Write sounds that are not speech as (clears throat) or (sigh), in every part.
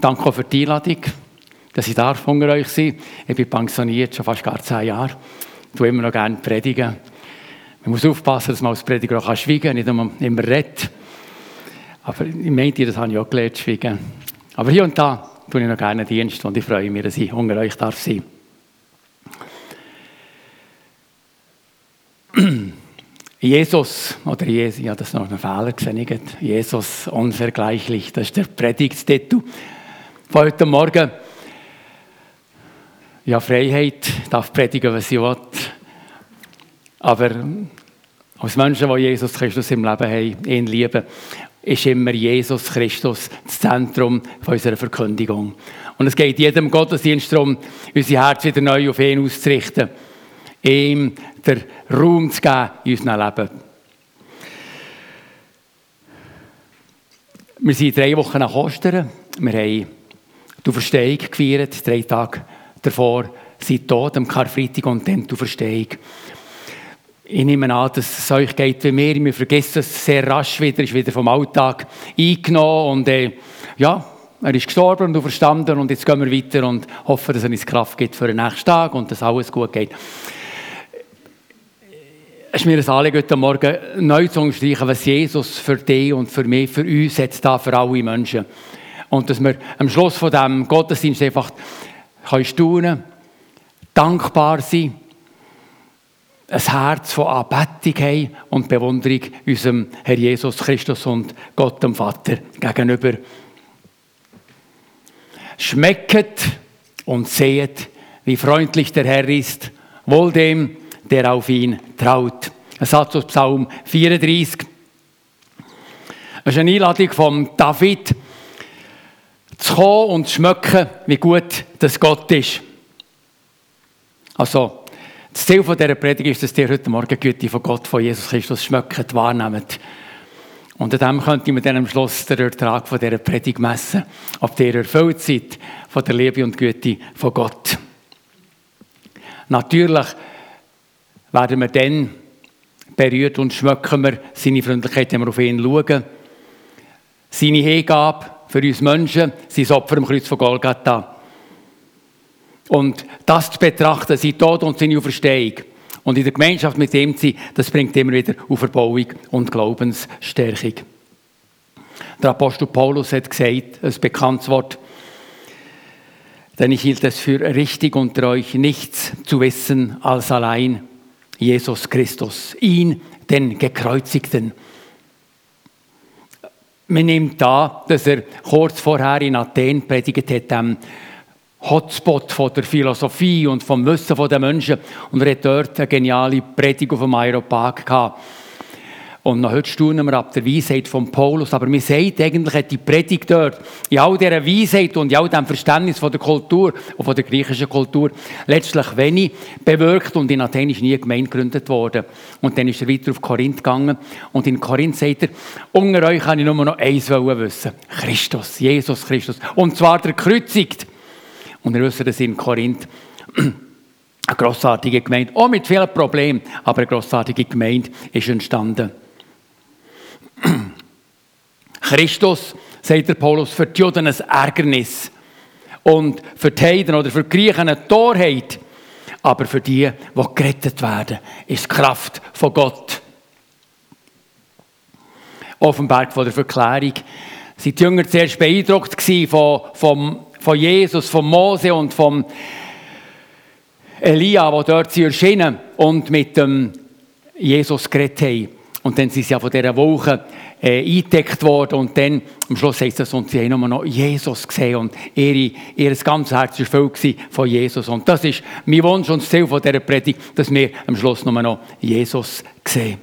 Danke auch für die Einladung, dass ich darf unter euch sein Ich bin pensioniert, schon fast gar zehn Jahre. Ich tue immer noch gerne predigen. Man muss aufpassen, dass man als Prediger auch schweigen kann, nicht nur immer redet. Aber ich meinte, das habe ich auch gelernt, schweigen. Aber hier und da tue ich noch gerne Dienst und ich freue mich, dass ich unter euch darf sein (clears throat) Jesus, oder Jesus, ja, das ist noch ein Fehler gesehen, Jesus unvergleichlich, das ist der Predigtstitel von heute Morgen. Ja, Freiheit, darf predigen, was ich will. Aber als Menschen, die Jesus Christus im Leben haben, ihn lieben, ist immer Jesus Christus das Zentrum unserer Verkündigung. Und es geht jedem Gottesdienst darum, unser Herz wieder neu auf ihn auszurichten ihm den Raum zu geben in unserem Leben. Wir sind drei Wochen nach Ostern. Wir haben die Verstehung gefeiert, drei Tage davor sind tot, am Karfreitag und dann die Verstehung. Ich nehme an, dass es euch geht wie mir. Wir vergessen es sehr rasch wieder, ist wieder vom Alltag eingenommen und äh, ja, er ist gestorben und verstanden und jetzt gehen wir weiter und hoffen, dass er uns Kraft gibt für den nächsten Tag und dass alles gut geht. Es ist mir ein Anliegen, heute Morgen neu zu unterstreichen, was Jesus für dich und für mich, für uns jetzt da, für alle Menschen. Und dass wir am Schluss von diesem Gottesdienst einfach können staunen, dankbar sein, ein Herz von Anbetung haben und Bewunderung unserem Herr Jesus Christus und Gott dem Vater gegenüber. Schmecket und sehet, wie freundlich der Herr ist, wohl dem, der auf ihn traut. Ein Satz aus Psalm 34. Es ist eine Einladung von David, zu kommen und zu schmecken, wie gut das Gott ist. Also, das Ziel dieser Predigt ist, dass ihr heute Morgen die Güte von Gott, von Jesus Christus schmeckt, wahrnehmt. Und an dem könnte man dann am Schluss den Ertrag von dieser Predigt messen, ob ihr erfüllt seid von der Liebe und Güte von Gott. Natürlich werden wir dann berührt und schmecken wir seine Freundlichkeit, wenn wir auf ihn schauen. Seine Hingabe für uns Menschen, sein Opfer am Kreuz von Golgatha. Und das zu betrachten, sein Tod und seine Auferstehung und in der Gemeinschaft mit ihm zu sein, das bringt immer wieder Auferbauung und Glaubensstärkung. Der Apostel Paulus hat gesagt, ein bekanntes Wort, denn ich hielt es für richtig unter euch nichts zu wissen als allein Jesus Christus, ihn, den Gekreuzigten. Man nimmt da, dass er kurz vorher in Athen predigt hat, dem Hotspot von der Philosophie und vom Wissen der Menschen. Und er hat dort eine geniale Predigt auf dem Aeropag gehabt. Und noch heute staunen wir ab der Weisheit von Paulus. Aber mir sagt eigentlich, hat die Predigt dort, in all dieser Weisheit und in all diesem Verständnis von der Kultur und von der griechischen Kultur, letztlich wenig bewirkt und in Athen ist nie eine Gemeinde gegründet worden. Und dann ist er weiter auf Korinth gegangen. Und in Korinth sagt er, unter euch kann ich nur noch eins wissen. Christus, Jesus Christus. Und zwar der Kreuzigt. Und wir wissen, dass in Korinth eine grossartige Gemeinde, auch mit vielen Problemen, aber eine grossartige Gemeinde ist entstanden. Christus, sagt der Paulus, für die Juden ein Ärgernis und für die Heiden oder für die Griechen eine Torheit. Aber für die, die gerettet werden, ist die Kraft von Gott. Auf dem Berg von der Verklärung sind die Jünger zuerst beeindruckt von, von, von Jesus, von Mose und von Elia, die dort erschienen und mit dem Jesus geredet haben. Und dann sind sie ja von dieser Woche äh, eingedeckt worden und dann am Schluss heißt es, und sie haben nur noch Jesus gesehen und ihre, ihr ganzes Herz war voll von Jesus. Und das ist mein Wunsch und das Ziel von dieser Predigt, dass wir am Schluss nur noch Jesus sehen.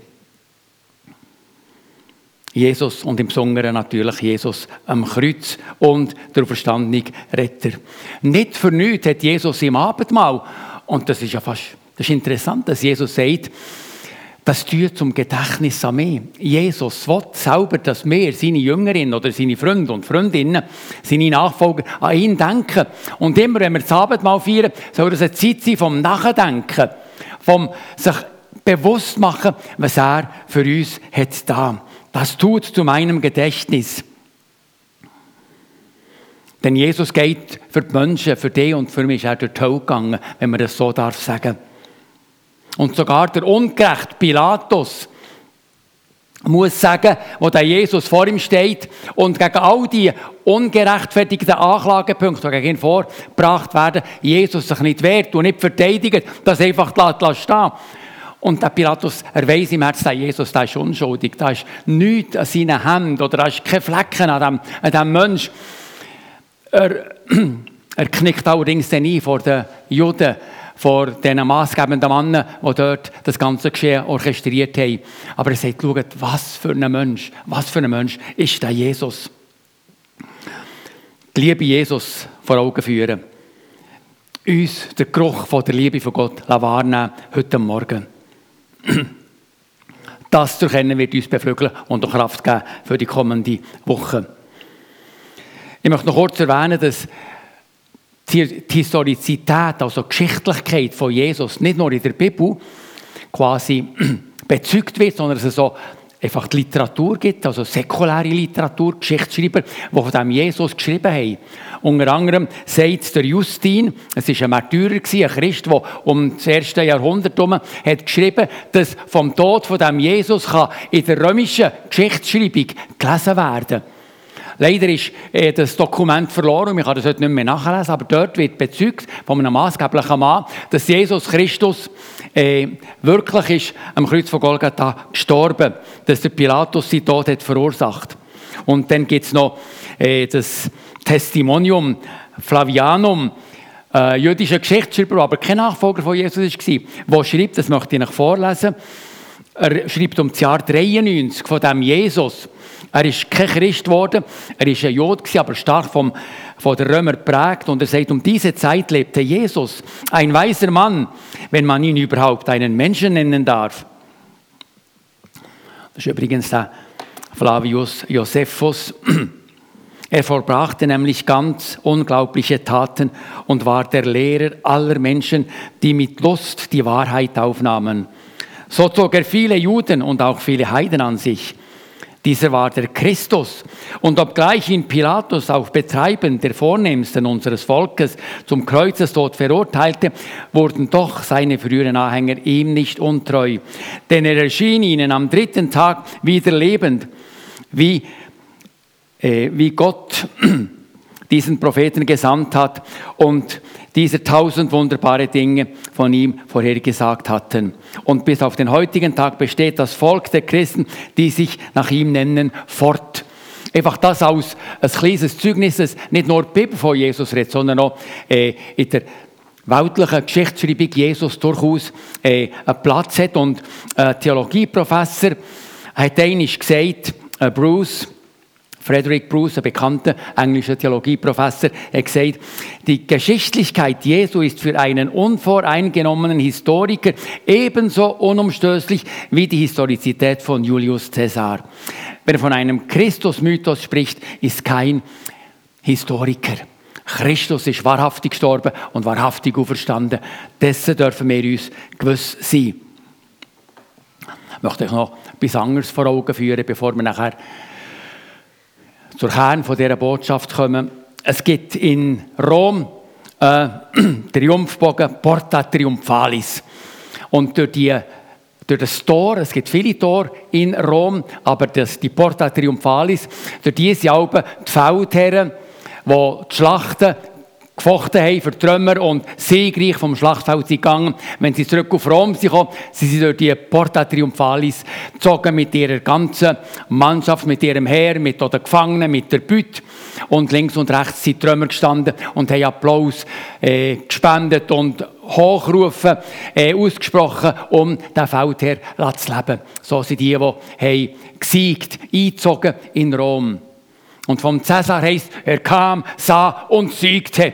Jesus und im Besonderen natürlich Jesus am Kreuz und der verstandene Retter. Nicht für nichts hat Jesus im Abendmahl, und das ist ja fast das ist interessant, dass Jesus sagt, das tut zum Gedächtnis an mich. Jesus will selber, dass wir, seine Jüngerinnen oder seine Freunde und Freundinnen, seine Nachfolger, an ihn denken. Und immer, wenn wir das Abendmahl feiern, soll das eine Zeit sein vom Nachdenken, vom sich bewusst machen, was er für uns hat da. Das tut zu meinem Gedächtnis. Denn Jesus geht für die Menschen, für dich und für mich ist er durch die Hölle gegangen, wenn man das so darf sagen. Und sogar der ungerechte Pilatus muss sagen, wo der Jesus vor ihm steht und gegen all die ungerechtfertigten Anklagepunkte, die gegen ihn vorgebracht werden, Jesus sich nicht wehrt und nicht verteidigt, das einfach stehen. Und der Pilatus, er weiss im Herzen, der Jesus, der ist unschuldig, da ist nichts an seinen Händen oder da ist kein Flecken an dem, an dem Mensch. Er, (clears throat) er knickt allerdings dann ein vor den Juden, vor diesen maßgebenden Männern, die dort das ganze Geschehen orchestriert haben. Aber er sagt, schaut, was für ein Mensch, was für ein Mensch ist der Jesus. Die Liebe Jesus vor Augen führen. Uns den Geruch von der Liebe von Gott wahrnehmen, heute Morgen. (clears throat) Das zu erkennen wird uns beflügeln und auch Kraft geben für die kommende Woche. Ich möchte noch kurz erwähnen, dass die Historizität, also die Geschichtlichkeit von Jesus, nicht nur in der Bibel quasi (clears throat) bezeugt wird, sondern dass es so einfach die Literatur gibt, also säkuläre Literatur, Geschichtsschreiber, die von dem Jesus geschrieben haben. Unter anderem sagt der Justin, es war ein Märtyrer, ein Christ, der um das erste Jahrhundert herum hat geschrieben, dass vom Tod von dem Jesus kann in der römischen Geschichtsschreibung gelesen werden kann. Leider ist äh, das Dokument verloren, ich kann das heute nicht mehr nachlesen, aber dort wird bezeugt von einem maßgeblichen Mann, dass Jesus Christus äh, wirklich ist am Kreuz von Golgatha gestorben, dass der Pilatus seinen Tod hat verursacht. Und dann gibt es noch äh, das Testimonium Flavianum, äh, jüdischer Geschichtsschreiber, aber kein Nachfolger von Jesus war, der schreibt, das möchte ich Ihnen vorlesen, er schreibt um das Jahr 93 von dem Jesus, er ist kein Christ geworden, er ist ein Jod, aber stark vom, von den Römern geprägt. Und er sagt, um diese Zeit lebte Jesus, ein weiser Mann, wenn man ihn überhaupt einen Menschen nennen darf. Das ist übrigens der Flavius Josephus. Er vollbrachte nämlich ganz unglaubliche Taten und war der Lehrer aller Menschen, die mit Lust die Wahrheit aufnahmen. So zog er viele Juden und auch viele Heiden an sich. Dieser war der Christus. Und obgleich ihn Pilatus auf Betreiben der Vornehmsten unseres Volkes zum Kreuzestod verurteilte, wurden doch seine früheren Anhänger ihm nicht untreu. Denn er erschien ihnen am dritten Tag wieder lebend, wie, äh, wie Gott diesen Propheten gesandt hat und dieser tausend wunderbare Dinge von ihm vorhergesagt hatten. Und bis auf den heutigen Tag besteht das Volk der Christen, die sich nach ihm nennen, fort. Einfach das aus ein kleines Zeugnis, nicht nur die Bibel von Jesus redet, sondern auch äh, in der weltlichen Geschichtsschreibung Jesus durchaus äh, einen Platz hat. Und ein Theologieprofessor hat einmal gesagt, äh, Bruce, Frederick Bruce, ein bekannter englischer Theologieprofessor, hat gesagt, die Geschichtlichkeit Jesu ist für einen unvoreingenommenen Historiker ebenso unumstößlich wie die Historizität von Julius Caesar. Wer von einem Christusmythos spricht, ist kein Historiker. Christus ist wahrhaftig gestorben und wahrhaftig auferstanden. Dessen dürfen wir uns gewiss sein. Ich möchte euch noch etwas anderes vor Augen führen, bevor wir nachher zur Kern dieser Botschaft kommen. Es gibt in Rom äh, (clears throat) Triumphbogen Porta Triumphalis. Und durch, die, durch das Tor, es gibt viele Tore in Rom, aber das, die Porta Triumphalis, durch diese Alben die Feldherren, die die Schlachten gefochten haben für Trümmer und siegreich vom Schlachtfeld sind gegangen. Wenn sie zurück auf Rom sind gekommen, sind sie durch die Porta Triumphalis gezogen mit ihrer ganzen Mannschaft, mit ihrem Heer, mit den Gefangenen, mit der Bütte. Und links und rechts sind Trümmer gestanden und haben Applaus äh, gespendet und Hochrufen äh, ausgesprochen, um den Feldherr zu leben. So sind die, die haben gesiegt, eingezogen in Rom. Und vom Cäsar heißt, er kam, sah und siegte.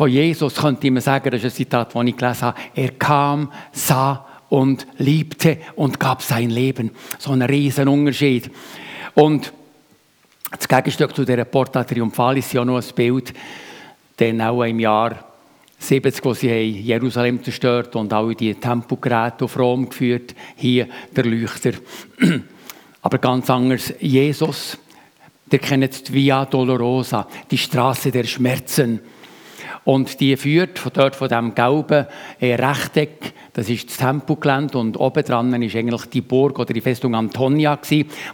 Von Jesus könnte man sagen, das ist ein Zitat, das ich gelesen habe, er kam, sah und liebte und gab sein Leben. So ein riesen Unterschied. Und das Gegenstück zu dieser Porta Triumphalis ist ja noch ein Bild, denn auch im Jahr 70, wo sie Jerusalem zerstört und auch die Tempogeräte auf Rom geführt, hier der Leuchter. (clears throat) Aber ganz anders, Jesus Ihr kennt die Via Dolorosa, die Straße der Schmerzen. Und die führt von dort, von diesem gelben Rechteck, das ist das Tempelgelände und oben dran ist eigentlich die Burg oder die Festung Antonia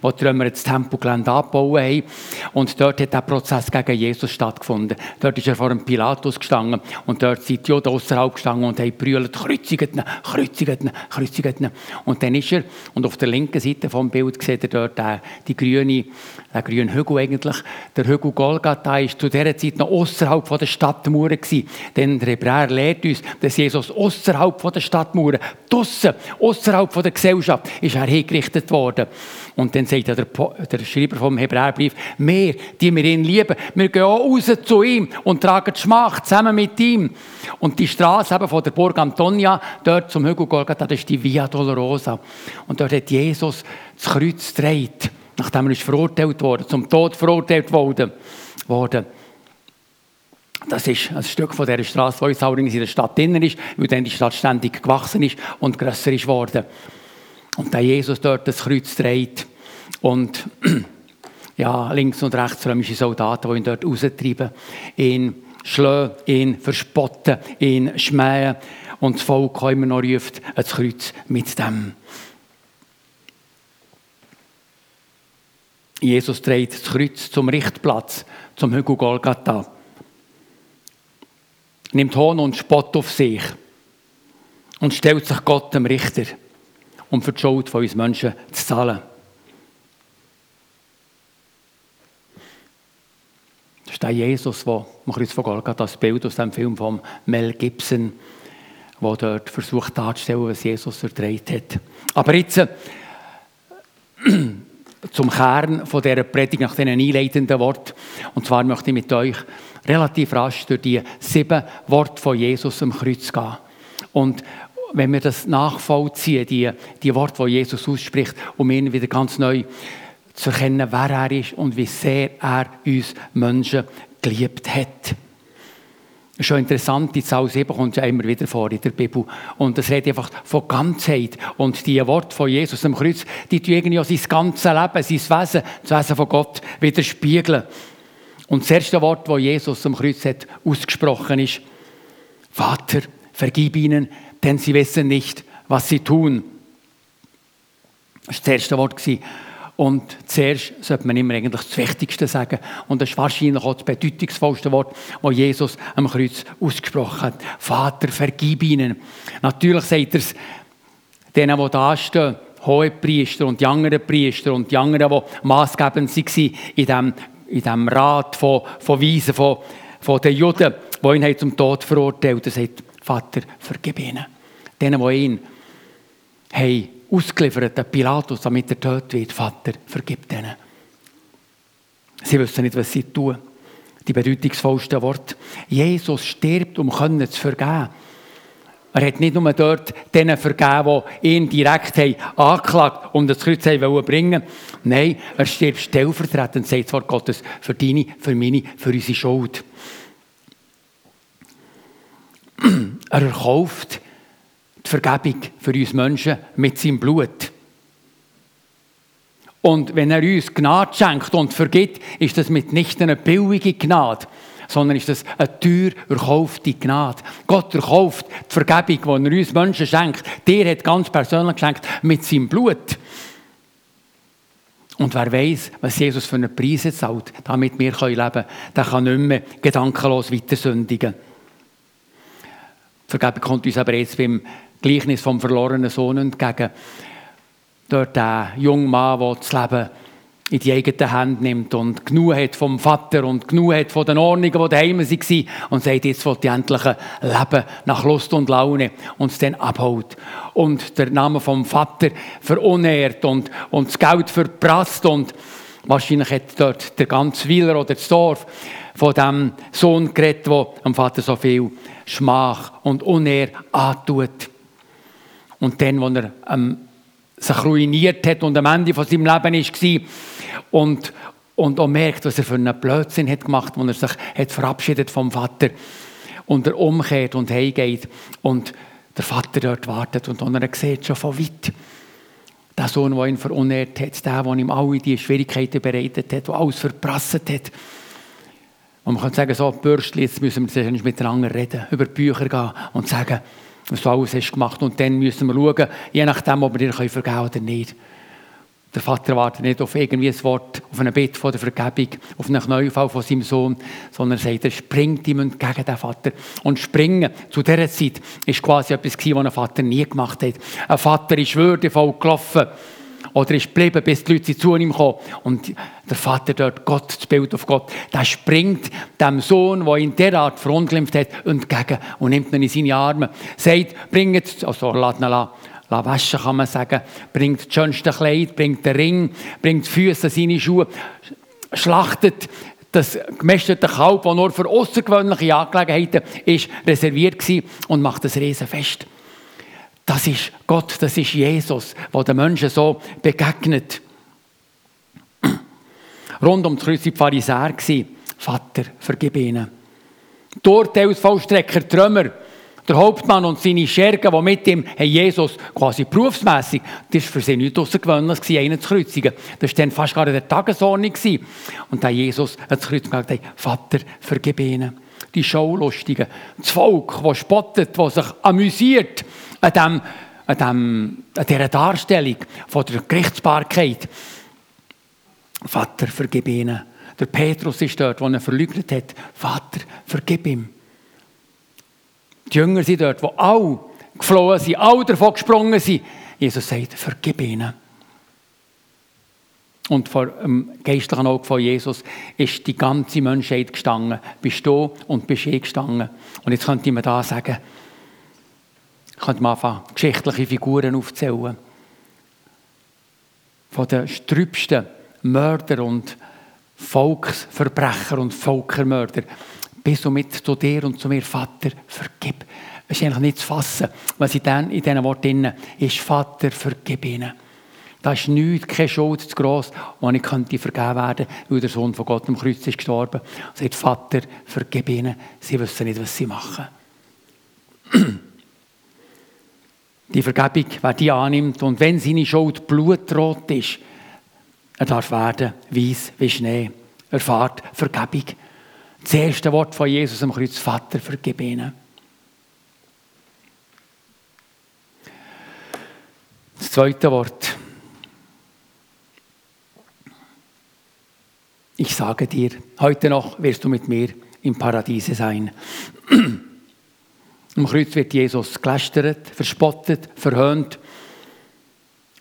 wo die Römer das Tempelgelände abgebaut haben. Und dort hat der Prozess gegen Jesus stattgefunden. Dort ist er vor dem Pilatus gestanden und dort sind die Juden außerhalb gestanden und haben brüllt, kreuzigt ihn, kreuzigt ihn, kreuzigt ihn. Und dann ist er, und auf der linken Seite vom Bild sieht er dort den, die grüne, den grünen Hügel eigentlich. Der Hügel Golgatha ist zu dieser Zeit noch außerhalb der Stadtmauern. Denn der Hebräer lehrt uns, dass Jesus außerhalb der Stadt Stadtmauern, draussen, außerhalb der Gesellschaft, ist er hingerichtet worden. Und dann sagt der, der Schreiber vom Hebräerbrief, wir, die wir ihn lieben, wir gehen auch raus zu ihm und tragen die Schmach zusammen mit ihm. Und die Straße eben von der Burg Antonia, dort zum Hügel Golgatha, das ist die Via Dolorosa. Und dort hat Jesus das Kreuz gedreht, nachdem er ist verurteilt wurde, zum Tod verurteilt wurde. Das ist ein Stück von dieser Straße, die jetzt in der Stadt drin ist, weil dann die Stadt ständig gewachsen ist und grösser ist worden. Und da Jesus dort das Kreuz dreht und (clears throat) ja, links und rechts römische Soldaten, die ihn dort raustreiben, ihn schlagen, ihn verspotten, ihn schmähen und das Volk immer noch ruft, ein Kreuz mit dem. Jesus dreht das Kreuz zum Richtplatz, zum Hügel Golgatha nimmt Hohn und Spott auf sich und stellt sich Gott dem Richter, um für die Schuld von uns Menschen zu zahlen. Das ist der Jesus, der am Kreuz von Golgatha, das Bild aus dem Film von Mel Gibson, der dort versucht darzustellen, was Jesus erdreht hat. Aber jetzt (clears throat) zum Kern von dieser Predigt nach diesen einleitenden Worten. Und zwar möchte ich mit euch relativ rasch durch die sieben Worte von Jesus am Kreuz gehen. Und wenn wir das nachvollziehen, die, die Worte, die Jesus ausspricht, um ihn wieder ganz neu zu erkennen, wer er ist und wie sehr er uns Menschen geliebt hat. Ist schon interessant, die Zahl 7 kommt ja immer wieder vor in der Bibel. Und es redet einfach von Ganzheit. Und die Worte von Jesus am Kreuz, die tun irgendwie auch sein ganzes Leben, sein Wesen, das Wesen von Gott widerspiegeln. Und das erste Wort, das Jesus am Kreuz hat ausgesprochen ist, Vater, vergib ihnen, denn sie wissen nicht, was sie tun. Das war das erste Wort. Und zuerst sollte man immer eigentlich das Wichtigste sagen. Und das ist wahrscheinlich auch das bedeutungsvollste Wort, das Jesus am Kreuz ausgesprochen hat. Vater, vergib ihnen. Natürlich sagt er es denen, die da stehen, hohe Priester und die anderen Priester und die anderen, die maßgebend waren in diesem in diesem Rat von, von Weisen, von, von den Juden, die ihn zum Tod verurteilt haben. Er sagt, Vater, vergib ihnen. Denen, die ihn haben ausgeliefert haben, Pilatus, damit er tot wird, Vater, vergib ihnen. Sie wissen nicht, was sie tun. Die bedeutungsvollsten Worte. Jesus stirbt, um können zu vergeben. Er hat nicht nur dort denen vergeben, die ihn direkt haben angeklagt und das Kreuz haben bringen Nein, er stirbt stellvertretend, sagt das Gottes, für deine, für meine, für unsere Schuld. (clears throat) Er erkauft die Vergebung für uns Menschen mit seinem Blut. Und wenn er uns Gnade schenkt und vergibt, ist das mitnichten eine billige Gnade sondern ist das eine teuer erkaufte Gnade. Gott erkauft die Vergebung, die er uns Menschen schenkt. Der hat ganz persönlich geschenkt mit seinem Blut. Und wer weiß, was Jesus für einen Preis zahlt, damit wir leben können, der kann nicht mehr gedankenlos weiter sündigen. Die Vergebung kommt uns aber jetzt beim Gleichnis vom verlorenen Sohn entgegen. Dort der junge Mann, der das Leben in die eigenen Hände nimmt und genug hat vom Vater und genug hat von den Ordnungen, die daheim waren und sagt, jetzt will ich endlich leben nach Lust und Laune und es dann abholt. Und der Name vom Vater verunehrt und, und das Geld verprasst und wahrscheinlich hat dort der ganze Wieler oder das Dorf von dem Sohn geredet, der am Vater so viel Schmach und Unehr antut. Und dann, als er ähm, sich ruiniert hat und am Ende von seinem Leben war, und, und auch merkt, was er für einen Blödsinn hat gemacht, wo er sich hat verabschiedet vom Vater und er umkehrt und heimgeht und der Vater dort wartet und er sieht schon von weit Der Sohn, der ihn verunehrt hat, der, der ihm alle diese Schwierigkeiten bereitet hat, der alles verprasst hat. Und man kann sagen, so, Bürstli, jetzt müssen wir nicht miteinander reden, über die Bücher gehen und sagen, was du alles hast gemacht. Und dann müssen wir schauen, je nachdem, ob wir dir vergeben können oder nicht. Der Vater wartet nicht auf irgendwie ein Wort, auf ein Bett von der Vergebung, auf einen Neufall von seinem Sohn, sondern er sagt, er springt ihm entgegen, den Vater. Und springen zu dieser Zeit ist quasi etwas, was ein Vater nie gemacht hat. Ein Vater ist würdevoll gelaufen oder ist geblieben, bis die Leute zu ihm kommen. Und der Vater dort, Gott, das Bild auf Gott, der springt dem Sohn, der ihn derart verunglimpft hat, entgegen und nimmt ihn in seine Arme. Sagt, bringt, also lasst ihn waschen, kann man sagen, bringt das schönste Kleid, bringt den Ring, bringt die Füße, seine Schuhe, schlachtet das gemästete Kalb, das nur für außergewöhnliche Angelegenheiten ist, reserviert war und macht das Riesenfest. Das ist Gott, das ist Jesus, der den Menschen so begegnet. (clears throat) Rund um das Kreuz waren die Pharisäer. Vater, vergib ihnen. Die Urteilsvollstrecker, Trümmer, der Hauptmann und seine Schergen, die mit ihm haben Jesus quasi berufsmässig, das war für sie nichts Außergewöhnliches, einen zu kreuzigen. Das war dann fast gar in der Tagesordnung. Und da Jesus ans Kreuz gesagt hat, Vater, vergib ihnen. Die Schaulustigen, das Volk, das spottet, das sich amüsiert an, dem, an, dem, an dieser Darstellung von der Gerichtsbarkeit. Vater, vergib ihnen. Der Petrus ist dort, wo er verleugnet hat. Vater, vergib ihm. Die Jünger sind dort, wo alle geflohen sind, alle davon gesprungen sind. Jesus sagt, vergib ihnen. Und vor dem geistlichen Auge von Jesus ist die ganze Menschheit gestanden. Bist du und bist ich gestanden. Und jetzt könnte man da sagen, könnte man anfangen, geschichtliche Figuren aufzählen. Von den strübsten Mörder und Volksverbrecher und Völkermörder bis somit zu dir und zu mir, Vater, vergib. Es ist eigentlich nicht zu fassen, was in diesen Worten ist, Vater, vergib ihnen. Da ist nichts, keine Schuld zu gross, die nicht könnte vergeben werden, weil der Sohn von Gott am Kreuz ist gestorben. Und sagt, Vater, vergib ihnen, sie wissen nicht, was sie machen. (clears throat) Die Vergebung, wer die annimmt und wenn seine Schuld blutrot ist, er darf werden, weiß wie Schnee, erfahrt Vergebung. Das erste Wort von Jesus am Kreuz, Vater, vergib ihnen. Das zweite Wort. Ich sage dir, heute noch wirst du mit mir im Paradiese sein. (clears throat) Am Kreuz wird Jesus gelästert, verspottet, verhöhnt.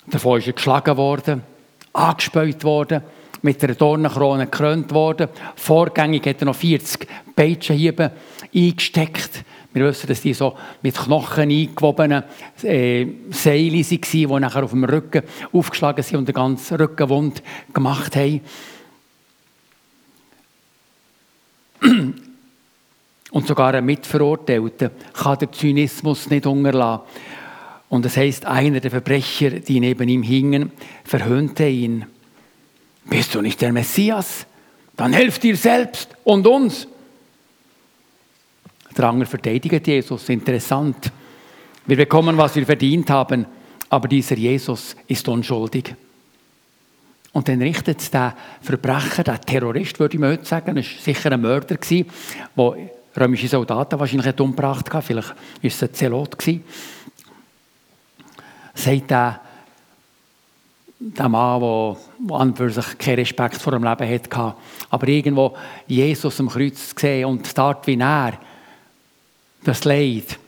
Davon ist er geschlagen worden, angespäut worden mit einer Dornenkrone gekrönt worden. Vorgängig hat er noch 40 Peitschenhiebe eingesteckt. Wir wissen, dass die so mit Knochen eingewobenen äh, Seile waren, die nachher auf dem Rücken aufgeschlagen sind und den ganzen Rückenwund gemacht haben. Und sogar ein Mitverurteilter kann den Zynismus nicht unterlassen. Und das heißt, einer der Verbrecher, die neben ihm hingen, verhöhnte ihn. Bist du nicht der Messias? Dann helft dir selbst und uns. Der andere verteidigt Jesus. Interessant. Wir bekommen, was wir verdient haben, aber dieser Jesus ist unschuldig. Und dann richtet der Verbrecher, der Terrorist, würde ich mal sagen, das war sicher ein Mörder, der römische Soldaten wahrscheinlich umgebracht hat, vielleicht war es ein Zelot, sagt er, der Mann, der, der an für sich keinen Respekt vor dem Leben hatte, aber irgendwo Jesus am Kreuz sehen und dort wie er das Leid,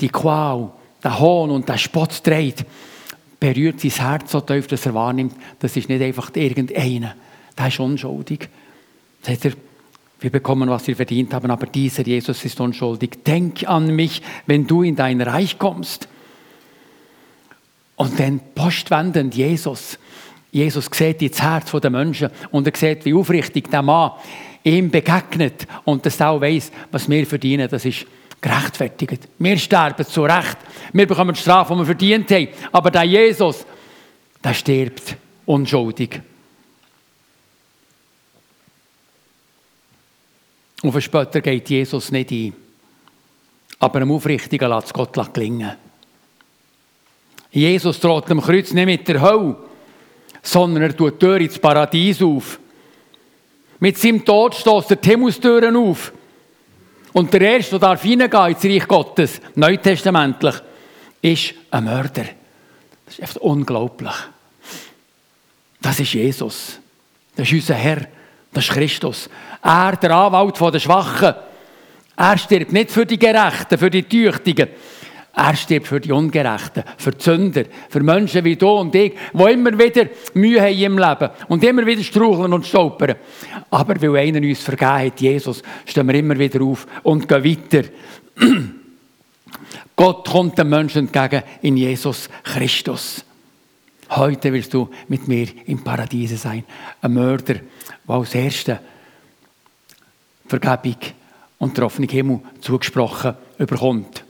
die Qual, der Hohn und der Spott trägt, berührt sein Herz so tief, dass er wahrnimmt, das ist nicht einfach irgendeiner, der ist unschuldig. Sagt er, wir bekommen, was wir verdient haben, aber dieser Jesus ist unschuldig. Denk an mich, wenn du in dein Reich kommst. Und dann postwendend Jesus. Jesus sieht ins Herz der Menschen und er sieht, wie aufrichtig der Mann ihm begegnet und dass er auch weiss, was wir verdienen, das ist gerechtfertigt. Wir sterben zu Recht. Wir bekommen die Strafe, die wir verdient haben. Aber der Jesus, der stirbt unschuldig. Auf den Spötter geht Jesus nicht ein. Aber einem Aufrichtigen lässt es Gott gelingen. Jesus droht am Kreuz nicht mit der Hölle, sondern er tut die Tür ins Paradies auf. Mit seinem Tod stößt er die Himmelstüren auf. Und der Erste, der darf ins Reich Gottes, neutestamentlich, ist ein Mörder. Das ist einfach unglaublich. Das ist Jesus. Das ist unser Herr. Das ist Christus. Er, der Anwalt der Schwachen. Er stirbt nicht für die Gerechten, für die Tüchtigen. Er stirbt für die Ungerechten, für die Sünder, für Menschen wie du und ich, die immer wieder Mühe haben im Leben und immer wieder straucheln und stolpern. Aber weil einer uns vergeben hat, Jesus, stehen wir immer wieder auf und gehen weiter. (clears throat) Gott kommt den Menschen entgegen in Jesus Christus. Heute wirst du mit mir im Paradiese sein. Ein Mörder, der als Erster Vergebung und der offene Himmel zugesprochen überkommt.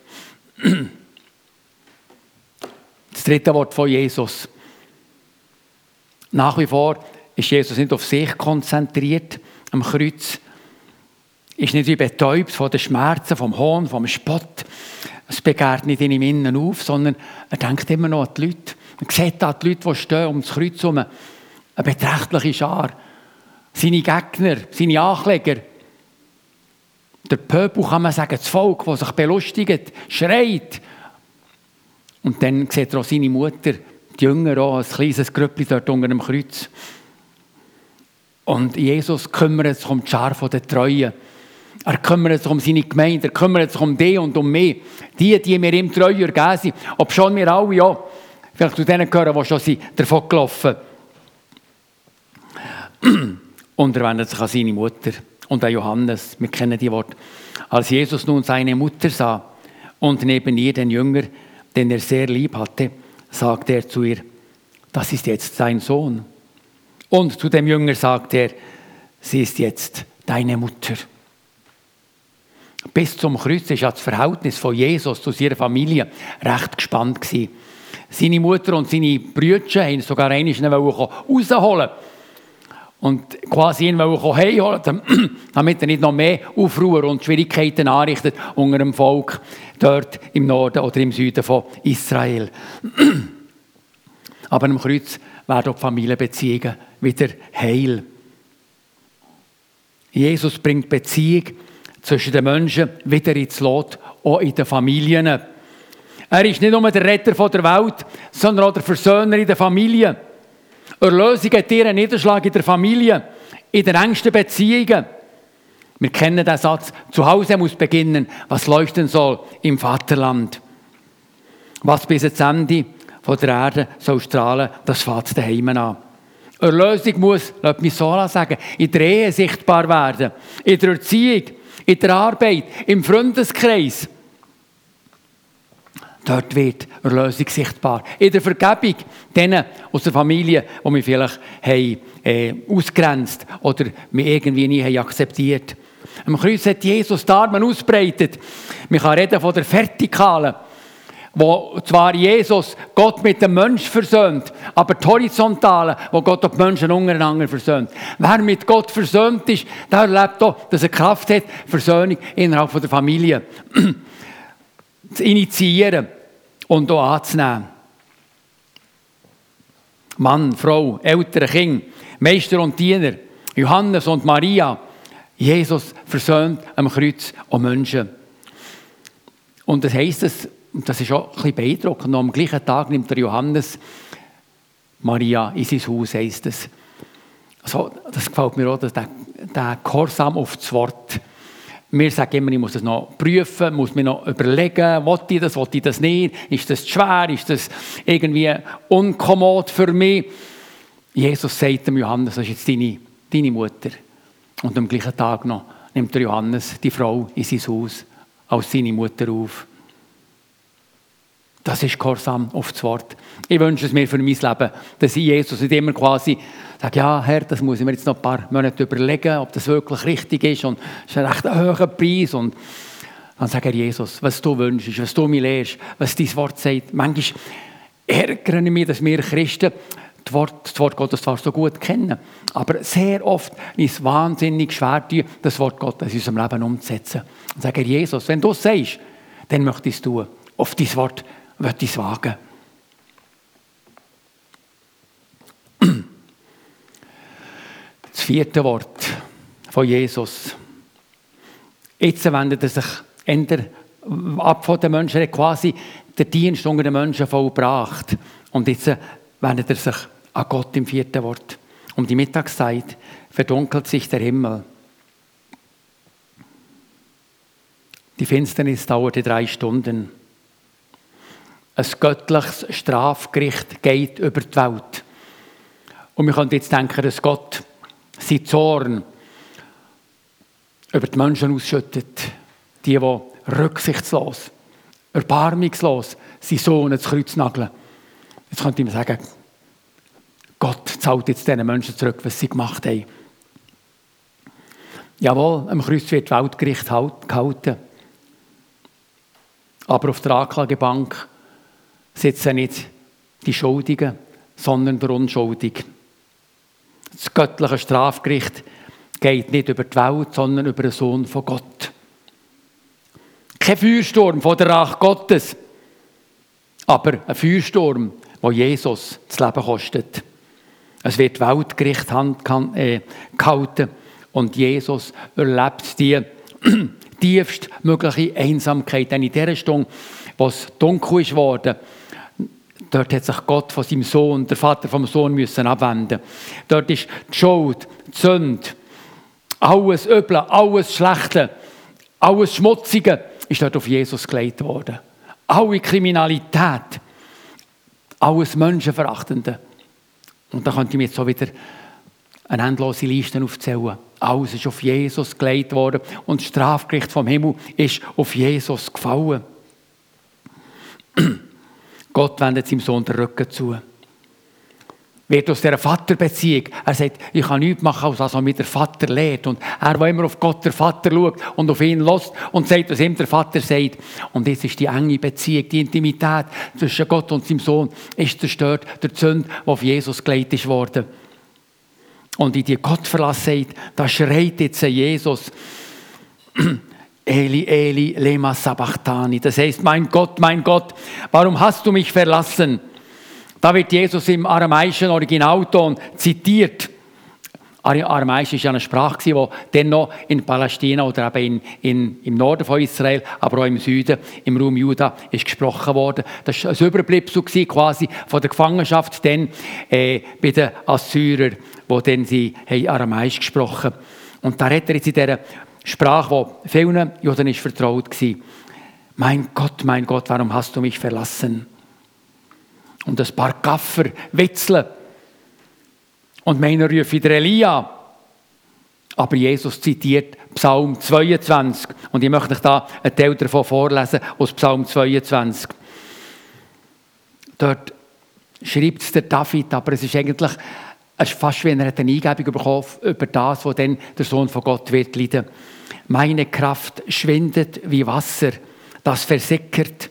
Das dritte Wort von Jesus. Nach wie vor ist Jesus nicht auf sich konzentriert am Kreuz. Ist nicht wie betäubt von den Schmerzen, vom Hohn, vom Spott. Es begehrt nicht in ihm innen auf, sondern er denkt immer noch an die Leute. Man sieht da die Leute, die stehen um das Kreuz herum. Eine beträchtliche Schar. Seine Gegner, seine Ankläger. Der Pöbel, kann man sagen, das Volk, das sich belustigt, schreit. Und dann sieht er auch seine Mutter, die Jünger, auch ein kleines Grüppli dort unter dem Kreuz. Und Jesus kümmert sich um die Schar der Treuen. Er kümmert sich um seine Gemeinde, er kümmert sich um die und um mich. Die, die mir ihm treu ergeben sind. Ob schon wir alle ja, vielleicht zu denen gehören, die schon sind, davon gelaufen (clears throat) Und er wendet sich an seine Mutter und an Johannes. Wir kennen die Worte. Als Jesus nun seine Mutter sah und neben ihr den Jünger, den er sehr lieb hatte, sagte er zu ihr, das ist jetzt dein Sohn. Und zu dem Jünger sagte er, sie ist jetzt deine Mutter. Bis zum Kreuz war das Verhältnis von Jesus zu seiner Familie recht gespannt. Seine Mutter und seine Brüder wollten sogar einmal rausholen und quasi ihn heimholen (clears throat) damit er nicht noch mehr Aufruhr und Schwierigkeiten anrichtet unter dem Volk dort im Norden oder im Süden von Israel. (clears throat) Aber am Kreuz werden auch die Familienbeziehungen wieder heil. Jesus bringt Beziehung zwischen den Menschen wieder ins Lot, auch in den Familien. Er ist nicht nur der Retter der Welt, sondern auch der Versöhner in der Familie. Erlösung hat ihren Niederschlag in der Familie, in den engsten Beziehungen. Wir kennen den Satz, zu Hause muss beginnen, was leuchten soll im Vaterland. Was bis ans Ende von der Erde soll strahlen, das fängt daheim an. Erlösung muss, lass mich so sagen, in der Ehe sichtbar werden, in der Erziehung, in der Arbeit, im Freundeskreis. Dort wird Erlösung sichtbar. In der Vergebung, denen aus der Familie, die wir vielleicht haben, äh, ausgrenzt oder wir irgendwie nie haben akzeptiert Am Kreuz hat Jesus die Arme ausbreitet. Man kann reden von der Vertikalen, wo zwar Jesus Gott mit dem Menschen versöhnt, aber die Horizontale, wo Gott die Menschen untereinander versöhnt. Wer mit Gott versöhnt ist, der erlebt auch, dass er Kraft hat, Versöhnung innerhalb der Familie (clears throat) zu initiieren und auch anzunehmen. Mann, Frau, ältere Kinder, Meister und Diener, Johannes und Maria, Jesus versöhnt am Kreuz auch Menschen. Und das heisst es, das ist auch ein bisschen beeindruckend, noch am gleichen Tag nimmt der Johannes Maria in sein Haus, heisst es. Also, das gefällt mir auch, dass der, der Gehorsam auf das Wort wir sagen immer, ich muss das noch prüfen, muss mir noch überlegen, will ich das, will ich das nicht, ist das schwer, ist das irgendwie unkommod für mich. Jesus sagt dem Johannes, das ist jetzt deine, deine Mutter. Und am gleichen Tag noch nimmt der Johannes die Frau in sein Haus als seine Mutter auf. Das ist Gehorsam auf das Wort. Ich wünsche es mir für mein Leben, dass ich Jesus nicht immer quasi sage, ja Herr, das muss ich mir jetzt noch ein paar Monate überlegen, ob das wirklich richtig ist und es ist ein recht hoher Preis und dann sage ich Jesus, was du wünschst, was du mir lehrst, was dein Wort sagt. Manchmal ärgere ich mich, dass wir Christen das Wort, das Wort Gottes zwar so gut kennen, aber sehr oft ist es wahnsinnig schwer, das Wort Gottes in unserem Leben umzusetzen. Und sage Jesus, wenn du es sagst, dann möchte ich es tun. Auf dein Wort möchte ich es wagen. Vierte Wort von Jesus. Jetzt wendet er sich ab von den Menschen, er hat quasi den Dienst unter den Menschen vollbracht. Und jetzt wendet er sich an Gott im vierten Wort. Um die Mittagszeit verdunkelt sich der Himmel. Die Finsternis dauerte drei Stunden. Ein göttliches Strafgericht geht über die Welt. Und wir können jetzt denken, dass Gott sein Zorn über die Menschen ausschüttet. Die, die rücksichtslos, erbarmungslos seinen Sohn ins Kreuz nageln. Jetzt könnte man sagen, Gott zahlt jetzt diesen Menschen zurück, was sie gemacht haben. Jawohl, am Kreuz wird Weltgericht gehalten. Aber auf der Anklagebank sitzen nicht die Schuldigen, sondern der Unschuldige. Das göttliche Strafgericht geht nicht über die Welt, sondern über den Sohn von Gott. Kein Feuersturm von der Rache Gottes, aber ein Feuersturm, wo Jesus das Leben kostet. Es wird Weltgericht äh, gehalten und Jesus erlebt die (clears throat) tiefst mögliche Einsamkeit. Denn in der Stunde, wo es dunkel ist worden, Dort hat sich Gott von seinem Sohn, der Vater vom Sohn, müssen abwenden. Dort ist die Schuld, die Sünde, alles Üble, alles Schlechte, alles Schmutzige ist dort auf Jesus gelegt worden. Alle Kriminalität, alles Menschenverachtende. Und da könnte ich mir jetzt so wieder eine endlose Liste aufzählen. Alles ist auf Jesus gelegt worden und das Strafgericht vom Himmel ist auf Jesus gefallen. Gott wendet seinem Sohn den Rücken zu. Wird aus dieser Vaterbeziehung, er sagt, ich kann nichts machen, als was mir der Vater lehrt. Und er, der immer auf Gott, der Vater, schaut und auf ihn lässt und sagt, was ihm der Vater sagt. Und jetzt ist die enge Beziehung, die Intimität zwischen Gott und seinem Sohn ist zerstört durch die die auf Jesus gelegt ist worden. Und in die Gottverlassenheit, da schreit jetzt Jesus, Eli, Eli, lema sabachthani. Das heißt, mein Gott, mein Gott, warum hast du mich verlassen? Da wird Jesus im aramäischen Originalton zitiert. Aramäisch ist ja eine Sprache, die dann noch in Palästina oder eben in, in, im Norden von Israel, aber auch im Süden, im Raum Juda, ist gesprochen worden. Das war ein Überbleibsel quasi von der Gefangenschaft dann, äh, bei den Assyrern, wo dann sie Aramäisch gesprochen haben. Und da hat er jetzt in dieser Sprache, die vielen Juden vertraut war. Mein Gott, mein Gott, warum hast du mich verlassen? Und ein paar Gaffer witzeln und meiner rufen wieder Elia. Aber Jesus zitiert Psalm 22. Und ich möchte euch da einen Teil davon vorlesen aus Psalm 22. Dort schreibt es der David, aber es ist eigentlich es ist fast wie er eine Eingebung bekommen über das, was dann der Sohn von Gott wird leiden. Meine Kraft schwindet wie Wasser, das versickert.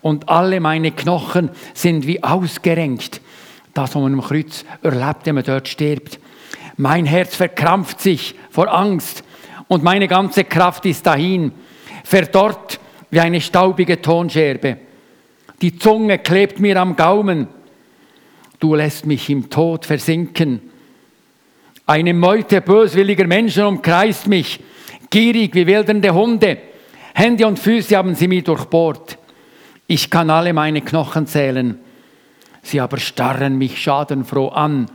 Und alle meine Knochen sind wie ausgerenkt. Das, was man am Kreuz erlebt, wenn man dort stirbt. Mein Herz verkrampft sich vor Angst und meine ganze Kraft ist dahin, verdorrt wie eine staubige Tonscherbe. Die Zunge klebt mir am Gaumen du lässt mich im Tod versinken. Eine Meute böswilliger Menschen umkreist mich, gierig wie wildernde Hunde. Hände und Füße haben sie mir durchbohrt. Ich kann alle meine Knochen zählen. Sie aber starren mich schadenfroh an.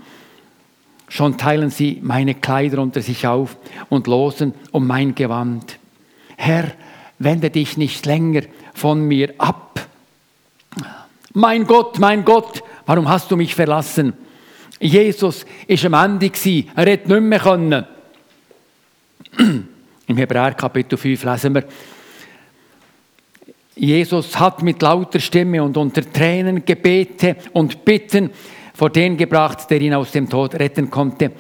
Schon teilen sie meine Kleider unter sich auf und losen um mein Gewand. Herr, wende dich nicht länger von mir ab. Mein Gott, mein Gott, Warum hast du mich verlassen? Jesus war am Ende. Er hätte nicht mehr können. (clears throat) Im Hebräer Kapitel 5 lesen wir, Jesus hat mit lauter Stimme und unter Tränen Gebete und Bitten vor den gebracht, der ihn aus dem Tod retten konnte.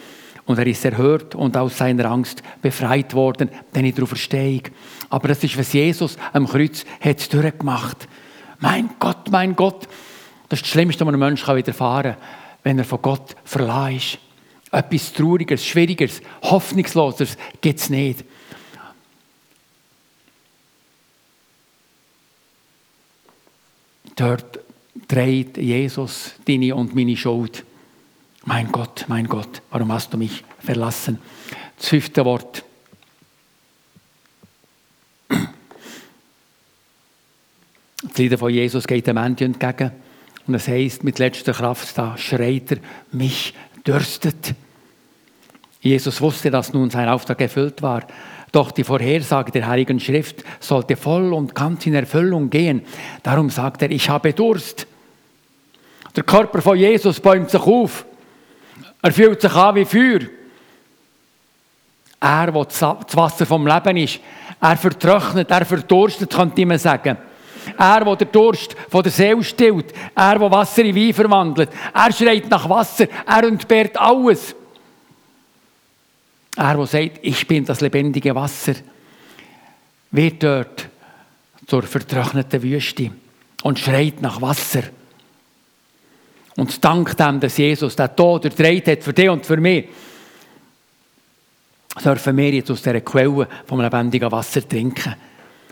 Und er ist erhört und aus seiner Angst befreit worden, denn ich darauf verstehe. Aber das ist, was Jesus am Kreuz hat durchgemacht. Mein Gott, mein Gott, das ist das Schlimmste, was einem Menschen widerfahren kann, wenn er von Gott verlassen ist. Etwas Traurigeres, Schwierigeres, Hoffnungsloseres gibt es nicht. Dort trägt Jesus deine und meine Schuld. Mein Gott, mein Gott, warum hast du mich verlassen? Das fünfte Wort. Das Lied von Jesus geht dem Ende entgegen. Und es heißt mit letzter Kraft, da schreit er, mich dürstet. Jesus wusste, dass nun sein Auftrag erfüllt war. Doch die Vorhersage der Heiligen Schrift sollte voll und ganz in Erfüllung gehen. Darum sagt er, ich habe Durst. Der Körper von Jesus bäumt sich auf. Er fühlt sich an wie Feuer. Er, wo das Wasser vom Leben ist, er vertrocknet, er verdurstet, könnte man sagen. Er, der den Durst von der Seele stillt. Er, der Wasser in Wein verwandelt. Er schreit nach Wasser. Er entbehrt alles. Er, der sagt, ich bin das lebendige Wasser, wird dort zur vertrockneten Wüste und schreit nach Wasser. Und dank dem, dass Jesus den Tod erträgt hat für dich und für mich, dürfen wir jetzt aus dieser Quelle vom lebendigen Wasser trinken.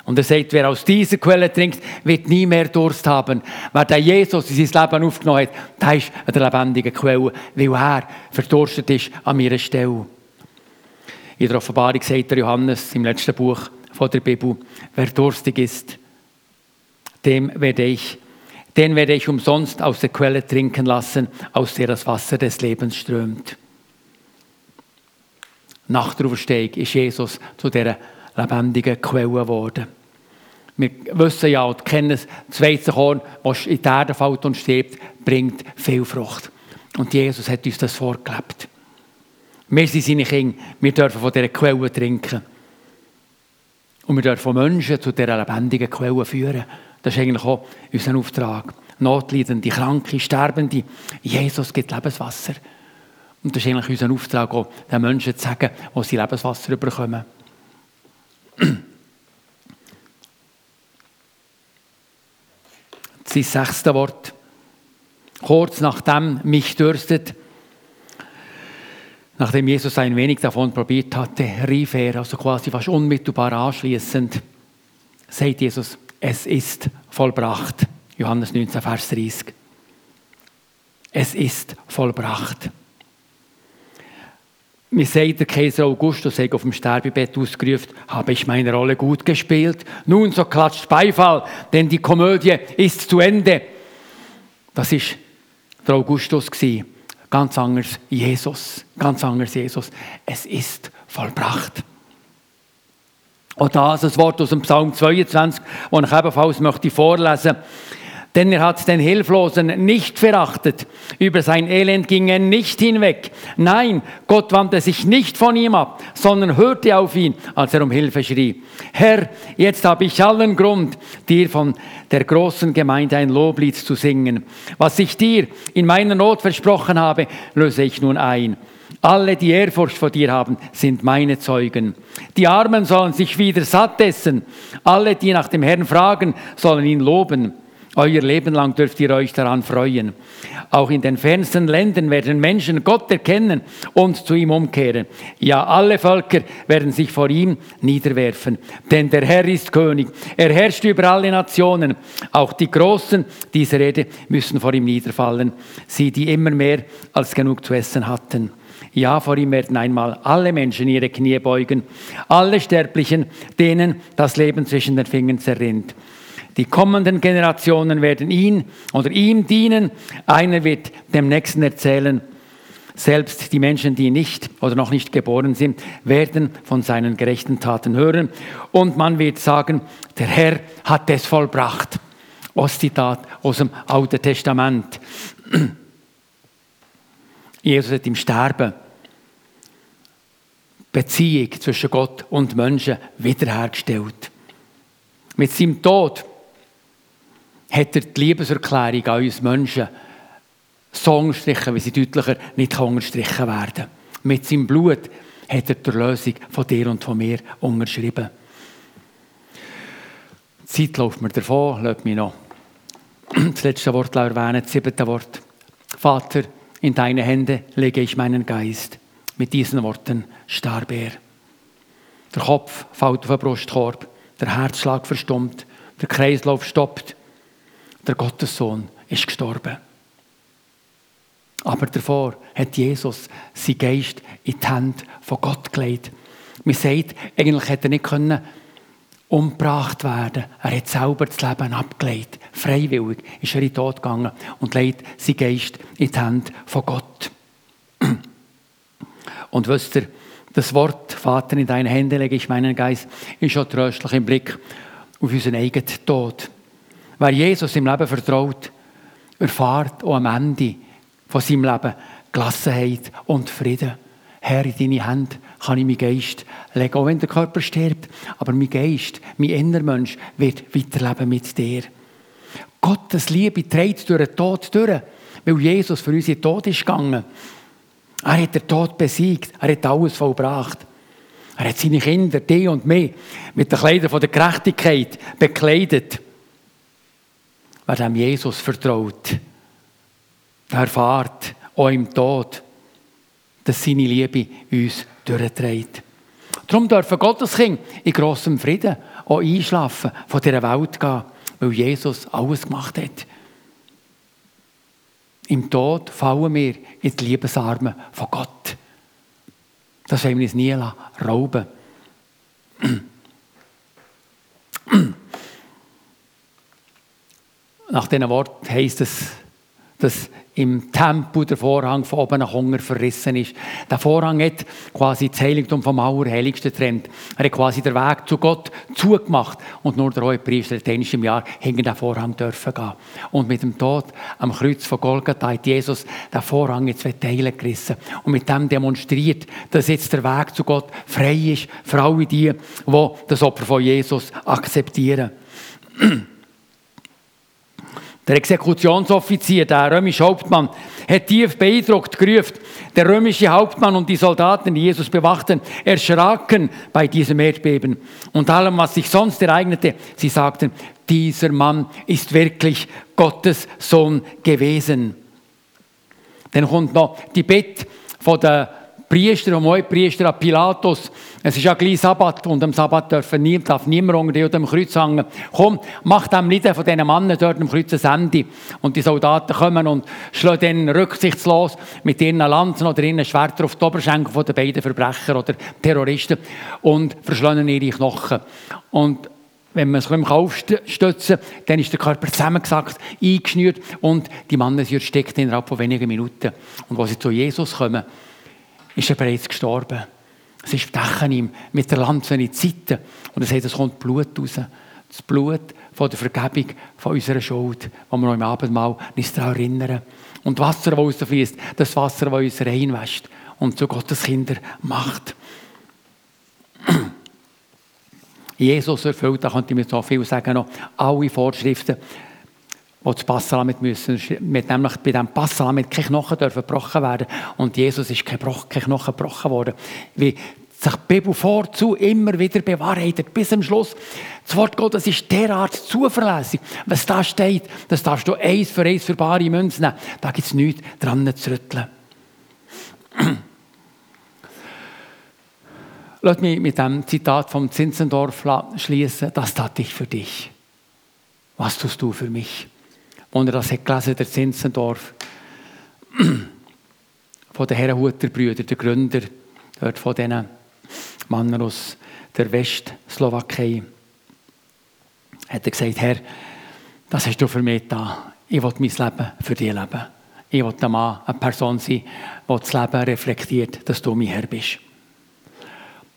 Und er sagt, wer aus dieser Quelle trinkt, wird nie mehr Durst haben. Wer der Jesus in sein Leben aufgenommen hat, der ist an der lebendigen Quelle, weil er verdurstet ist an ihrer Stelle. In der Offenbarung sagt der Johannes im letzten Buch von der Bibel, wer durstig ist, dem werde ich, den werde ich umsonst aus der Quelle trinken lassen, aus der das Wasser des Lebens strömt. Nach der Auferstehung ist Jesus zu dieser lebendigen Quelle geworden. Wir wissen ja und kennen es, das Weizenkorn, das in die Erde fällt und stirbt, bringt viel Frucht. Und Jesus hat uns das vorgelebt. Wir sind seine Kinder. Wir dürfen von dieser Quelle trinken. Und wir dürfen Menschen zu dieser lebendigen Quelle führen. Das ist eigentlich auch unser Auftrag. Notleidende, Kranke, Sterbende. Jesus gibt Lebenswasser. Und das ist eigentlich unser Auftrag, auch den Menschen zu sagen, wo sie Lebenswasser bekommen. Das ist das sechste Wort. Kurz nachdem mich dürstet, Nachdem Jesus ein wenig davon probiert hatte, rief er, also quasi fast unmittelbar anschließend, sagt Jesus, es ist vollbracht. Johannes 19, Vers 30. Es ist vollbracht. Mir sagt der Kaiser Augustus, hat auf dem Sterbebett ausgerufen, habe ich meine Rolle gut gespielt. Nun, so klatscht Beifall, denn die Komödie ist zu Ende. Das ist der Augustus gewesen. Ganz anders Jesus. Ganz anders Jesus. Es ist vollbracht. Und das ist ein Wort aus dem Psalm 22, das ich ebenfalls möchte vorlesen möchte. Denn er hat den Hilflosen nicht verachtet. Über sein Elend ging er nicht hinweg. Nein, Gott wandte sich nicht von ihm ab, sondern hörte auf ihn, als er um Hilfe schrie. Herr, jetzt habe ich allen Grund, dir von der großen Gemeinde ein Loblied zu singen. Was ich dir in meiner Not versprochen habe, löse ich nun ein. Alle, die Ehrfurcht vor dir haben, sind meine Zeugen. Die Armen sollen sich wieder satt essen. Alle, die nach dem Herrn fragen, sollen ihn loben. Euer Leben lang dürft ihr euch daran freuen. Auch in den fernsten Ländern werden Menschen Gott erkennen und zu ihm umkehren. Ja, alle Völker werden sich vor ihm niederwerfen. Denn der Herr ist König. Er herrscht über alle Nationen. Auch die Großen dieser Erde müssen vor ihm niederfallen. Sie, die immer mehr als genug zu essen hatten. Ja, vor ihm werden einmal alle Menschen ihre Knie beugen, alle Sterblichen, denen das Leben zwischen den Fingern zerrinnt. Die kommenden Generationen werden ihn oder ihm dienen. Einer wird dem Nächsten erzählen. Selbst die Menschen, die nicht oder noch nicht geboren sind, werden von seinen gerechten Taten hören. Und man wird sagen, der Herr hat es vollbracht. Ostitat aus dem Alten Testament. (clears throat) Jesus hat im Sterben Beziehung zwischen Gott und Menschen wiederhergestellt. Mit seinem Tod hat er die Liebeserklärung an uns Menschen so unterstrichen, wie sie deutlicher nicht unterstrichen werden kann. Mit seinem Blut hat er die Lösung von dir und von mir unterschrieben. Die Zeit läuft mir davon, lasst mich noch das letzte Wort erwähnen, das siebte Wort. Vater, in deine Hände lege ich meinen Geist. Mit diesen Worten starb er. Der Kopf fällt auf den Brustkorb, der Herzschlag verstummt, der Kreislauf stoppt der Gottessohn ist gestorben. Aber davor hat Jesus seinen Geist in die Hände von Gott gelegt. Man sagt, eigentlich hätte er nicht können umgebracht werden. Er hat selber das Leben abgelegt. Freiwillig ist er in den Tod gegangen und legt seinen Geist in die Hände von Gott. (clears throat) Und wisst ihr, das Wort Vater in deine Hände lege ich meinen Geist ist schon tröstlich im Blick auf unseren eigenen Tod. Wer Jesus im Leben vertraut, erfahrt auch am Ende von seinem Leben Gelassenheit und Frieden. Herr, in deine Hände kann ich meinen Geist legen, auch wenn der Körper stirbt. Aber mein Geist, mein innerer Mensch wird weiterleben mit dir. Gottes Liebe trägt durch den Tod durch, weil Jesus für uns in den Tod ist gegangen. Er hat den Tod besiegt, er hat alles vollbracht. Er hat seine Kinder, die und mich, mit den Kleidern der Gerechtigkeit bekleidet. Wer dem Jesus vertraut, der erfahrt auch im Tod, dass seine Liebe uns durchträgt. Darum dürfen Gotteskind in grossem Frieden auch einschlafen, von dieser Welt gehen, weil Jesus alles gemacht hat. Im Tod fallen wir in die Liebesarme von Gott. Das wollen wir uns nie rauben. (clears throat) Nach diesen Worten heisst es, dass im Tempel der Vorhang von oben nach unten verrissen ist. Der Vorhang hat quasi das Heiligtum vom Allerheiligsten getrennt. Er hat quasi den Weg zu Gott zugemacht und nur der Hohepriester hat im Jahr hinter den Vorhang dürfen gehen. Und mit dem Tod am Kreuz von Golgatha hat Jesus den Vorhang in zwei Teile gerissen und mit dem demonstriert, dass jetzt der Weg zu Gott frei ist für alle die, die das Opfer von Jesus akzeptieren. (clears throat) Der Exekutionsoffizier, der römische Hauptmann, hat tief beeindruckt gerufen. Der römische Hauptmann und die Soldaten, die Jesus bewachten, erschraken bei diesem Erdbeben und allem, was sich sonst ereignete. Sie sagten, dieser Mann ist wirklich Gottes Sohn gewesen. Dann kommt noch die Bett von der Priester und Hohepriester an Pilatus. Es ist ja gleich Sabbat und am Sabbat darf, nie, darf niemand unter dem Kreuz hängen. Komm, mach dem Lieder von diesen Männern dort am Kreuz ein Ende. Und die Soldaten kommen und schlagen dann rücksichtslos mit ihren Lanzen oder ihren Schwertern auf die Oberschenkel den beiden Verbrecher oder Terroristen und verschlönen ihre Knochen. Und wenn man es aufstützen kann, dann ist der Körper zusammengesackt, eingeschnürt und die Männer sind erstickt innerhalb von wenigen Minuten. Und als sie zu Jesus kommen, ist er bereits gestorben. Es ist Stechen ihm mit der Lanze in die Seite. Und er sagt, es kommt Blut raus. Das Blut von der Vergebung von unserer Schuld, wo wir noch im Abendmahl uns daran erinnern. Und Wasser, das rausfließt, das Wasser, das uns reinwäscht und zu Gottes Kinder macht. (clears throat) Jesus erfüllt, da könnte ich mir so viel sagen, noch alle Vorschriften die das Passalamit müssen. Mit nämlich bei diesem Passalamit keine Knochen dürfen gebrochen werden. Und Jesus ist kein, Bruch, kein Knochen gebrochen worden. Wie sich die Bibel vorzu immer wieder bewahrheitet, bis zum Schluss. Das Wort Gottes ist derart zuverlässig. Was da steht, das darfst du eins für eins für bare Münzen nehmen. Da gibt es nichts dran zu rütteln. (clears throat) Lass mich mit dem Zitat vom Zinzendorf schließen. Das tat ich für dich. Was tust du für mich? Als er das hat gelesen der Zinzendorf, (clears throat) von den Herrenhuter Brüdern, der Gründer dort von diesen Männern aus der Westslowakei, hat er gesagt, Herr, das hast du für mich da. Ich will mein Leben für dich leben. Ich will ein Mann, eine Person sein, die das Leben reflektiert, dass du mein Herr bist.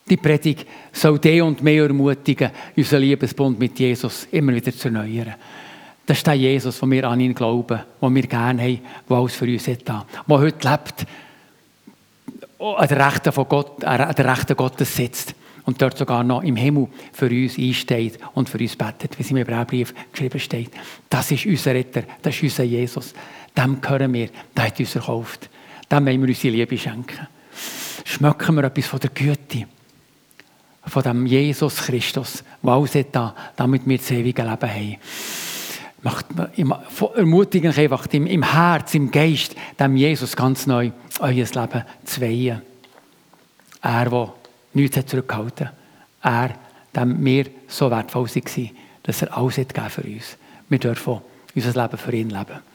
Die Predigt soll dich und mehr ermutigen, unseren Liebesbund mit Jesus immer wieder zu erneuern. Das ist der Jesus, den wir an ihn glauben, den wir gerne haben, der alles für uns hat. Der heute lebt, an der Rechten, von Gott, an der Rechten Gottes sitzt und dort sogar noch im Himmel für uns einsteht und für uns betet, wie es im Hebräerbrief geschrieben steht. Das ist unser Retter, das ist unser Jesus. Dem gehören wir, der hat uns erkauft. Dem wollen wir unsere Liebe schenken. Schmecken wir etwas von der Güte, von dem Jesus Christus, der alles hat, damit wir das ewige Leben haben macht, ermutigen euch einfach im, im Herz, im Geist, dem Jesus ganz neu euer Leben zu weihen. Er, der nichts hat zurückgehalten. Er, dem wir so wertvoll waren, dass er alles hat für uns. Wir dürfen unser Leben für ihn leben.